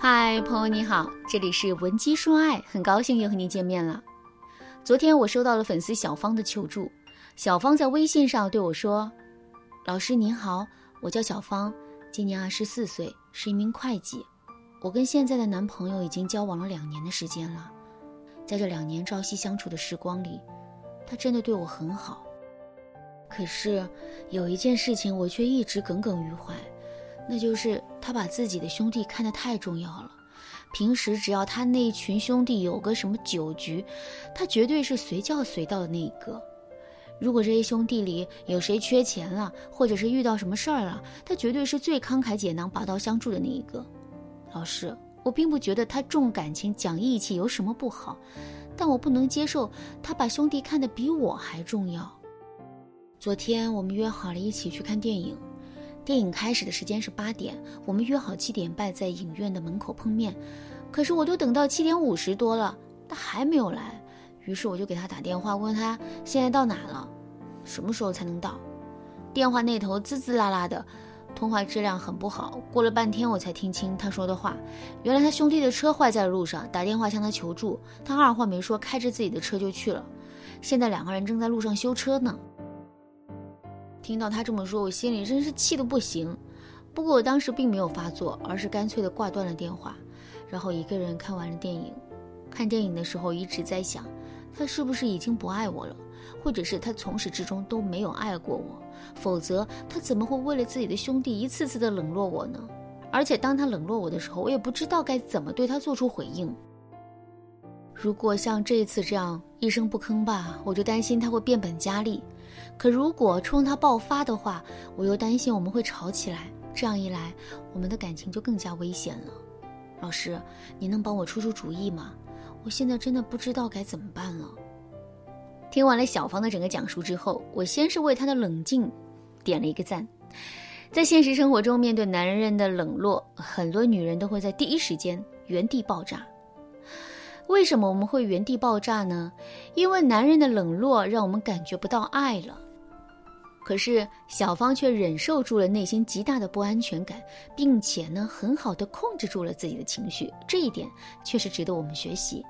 嗨，朋友你好，这里是文姬说爱，很高兴又和你见面了。昨天我收到了粉丝小芳的求助，小芳在微信上对我说：“老师您好，我叫小芳，今年二十四岁，是一名会计。我跟现在的男朋友已经交往了两年的时间了，在这两年朝夕相处的时光里，他真的对我很好。可是有一件事情我却一直耿耿于怀。”那就是他把自己的兄弟看得太重要了，平时只要他那一群兄弟有个什么酒局，他绝对是随叫随到的那一个。如果这些兄弟里有谁缺钱了，或者是遇到什么事儿了，他绝对是最慷慨解囊、拔刀相助的那一个。老师，我并不觉得他重感情、讲义气有什么不好，但我不能接受他把兄弟看得比我还重要。昨天我们约好了一起去看电影。电影开始的时间是八点，我们约好七点半在影院的门口碰面。可是我都等到七点五十多了，他还没有来。于是我就给他打电话，问他现在到哪了，什么时候才能到。电话那头滋滋啦啦的，通话质量很不好。过了半天我才听清他说的话，原来他兄弟的车坏在路上，打电话向他求助。他二话没说，开着自己的车就去了。现在两个人正在路上修车呢。听到他这么说，我心里真是气得不行。不过我当时并没有发作，而是干脆的挂断了电话，然后一个人看完了电影。看电影的时候一直在想，他是不是已经不爱我了，或者是他从始至终都没有爱过我？否则他怎么会为了自己的兄弟一次次的冷落我呢？而且当他冷落我的时候，我也不知道该怎么对他做出回应。如果像这一次这样一声不吭吧，我就担心他会变本加厉。可如果冲他爆发的话，我又担心我们会吵起来。这样一来，我们的感情就更加危险了。老师，您能帮我出出主意吗？我现在真的不知道该怎么办了。听完了小芳的整个讲述之后，我先是为她的冷静点了一个赞。在现实生活中，面对男人的冷落，很多女人都会在第一时间原地爆炸。为什么我们会原地爆炸呢？因为男人的冷落让我们感觉不到爱了。可是小芳却忍受住了内心极大的不安全感，并且呢，很好的控制住了自己的情绪，这一点确实值得我们学习。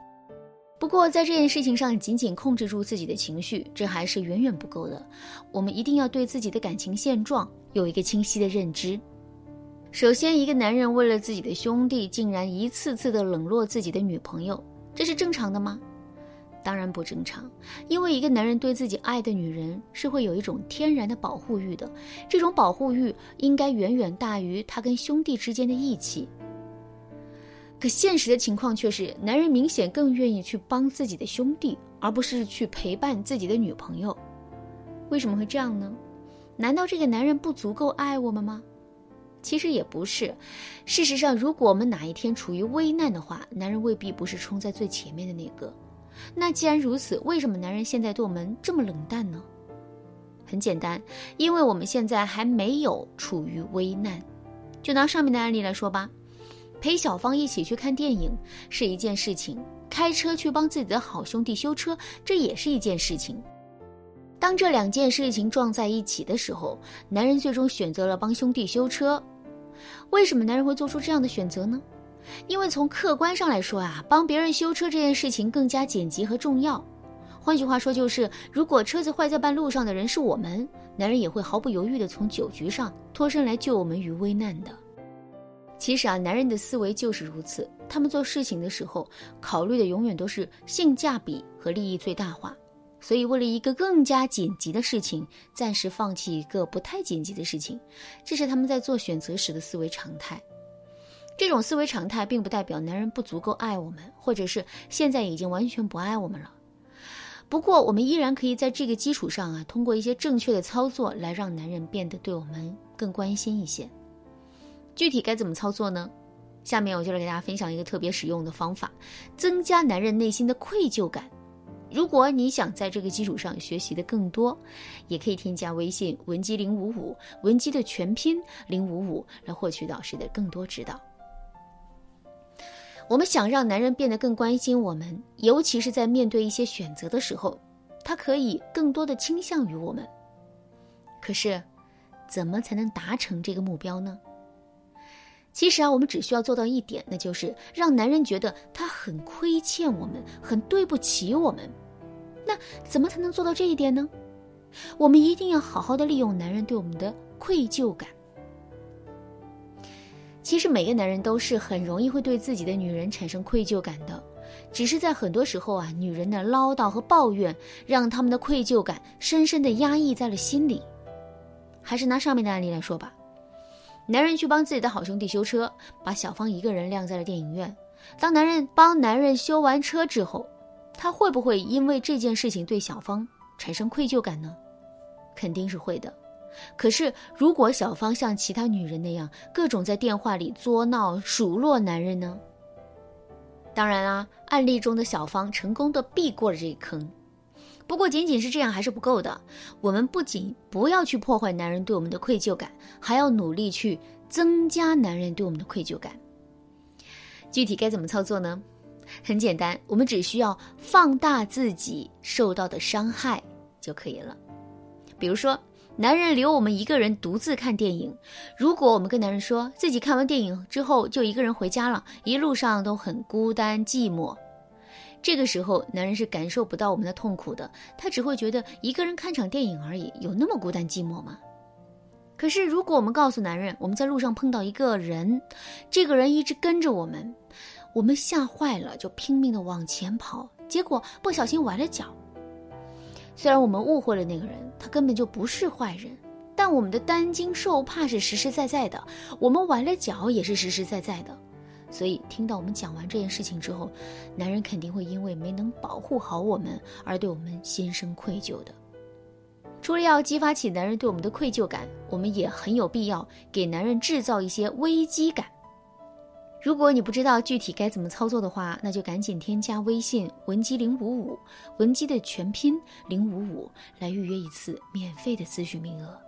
不过在这件事情上，仅仅控制住自己的情绪，这还是远远不够的。我们一定要对自己的感情现状有一个清晰的认知。首先，一个男人为了自己的兄弟，竟然一次次的冷落自己的女朋友。这是正常的吗？当然不正常，因为一个男人对自己爱的女人是会有一种天然的保护欲的，这种保护欲应该远远大于他跟兄弟之间的义气。可现实的情况却是，男人明显更愿意去帮自己的兄弟，而不是去陪伴自己的女朋友。为什么会这样呢？难道这个男人不足够爱我们吗？其实也不是，事实上，如果我们哪一天处于危难的话，男人未必不是冲在最前面的那个。那既然如此，为什么男人现在对我们这么冷淡呢？很简单，因为我们现在还没有处于危难。就拿上面的案例来说吧，陪小芳一起去看电影是一件事情，开车去帮自己的好兄弟修车，这也是一件事情。当这两件事情撞在一起的时候，男人最终选择了帮兄弟修车。为什么男人会做出这样的选择呢？因为从客观上来说啊，帮别人修车这件事情更加紧急和重要。换句话说，就是如果车子坏在半路上的人是我们，男人也会毫不犹豫地从酒局上脱身来救我们于危难的。其实啊，男人的思维就是如此，他们做事情的时候考虑的永远都是性价比和利益最大化。所以，为了一个更加紧急的事情，暂时放弃一个不太紧急的事情，这是他们在做选择时的思维常态。这种思维常态并不代表男人不足够爱我们，或者是现在已经完全不爱我们了。不过，我们依然可以在这个基础上啊，通过一些正确的操作来让男人变得对我们更关心一些。具体该怎么操作呢？下面我就来给大家分享一个特别实用的方法，增加男人内心的愧疚感。如果你想在这个基础上学习的更多，也可以添加微信文姬零五五，文姬的全拼零五五，来获取导师的更多指导。我们想让男人变得更关心我们，尤其是在面对一些选择的时候，他可以更多的倾向于我们。可是，怎么才能达成这个目标呢？其实啊，我们只需要做到一点，那就是让男人觉得他很亏欠我们，很对不起我们。那怎么才能做到这一点呢？我们一定要好好的利用男人对我们的愧疚感。其实每个男人都是很容易会对自己的女人产生愧疚感的，只是在很多时候啊，女人的唠叨和抱怨让他们的愧疚感深深的压抑在了心里。还是拿上面的案例来说吧。男人去帮自己的好兄弟修车，把小芳一个人晾在了电影院。当男人帮男人修完车之后，他会不会因为这件事情对小芳产生愧疚感呢？肯定是会的。可是，如果小芳像其他女人那样，各种在电话里作闹、数落男人呢？当然啦，案例中的小芳成功的避过了这一坑。不过，仅仅是这样还是不够的。我们不仅不要去破坏男人对我们的愧疚感，还要努力去增加男人对我们的愧疚感。具体该怎么操作呢？很简单，我们只需要放大自己受到的伤害就可以了。比如说，男人留我们一个人独自看电影，如果我们跟男人说自己看完电影之后就一个人回家了，一路上都很孤单寂寞。这个时候，男人是感受不到我们的痛苦的，他只会觉得一个人看场电影而已，有那么孤单寂寞吗？可是，如果我们告诉男人，我们在路上碰到一个人，这个人一直跟着我们，我们吓坏了，就拼命的往前跑，结果不小心崴了脚。虽然我们误会了那个人，他根本就不是坏人，但我们的担惊受怕是实实在在的，我们崴了脚也是实实在在的。所以，听到我们讲完这件事情之后，男人肯定会因为没能保护好我们而对我们心生愧疚的。除了要激发起男人对我们的愧疚感，我们也很有必要给男人制造一些危机感。如果你不知道具体该怎么操作的话，那就赶紧添加微信文姬零五五，文姬的全拼零五五，来预约一次免费的咨询名额。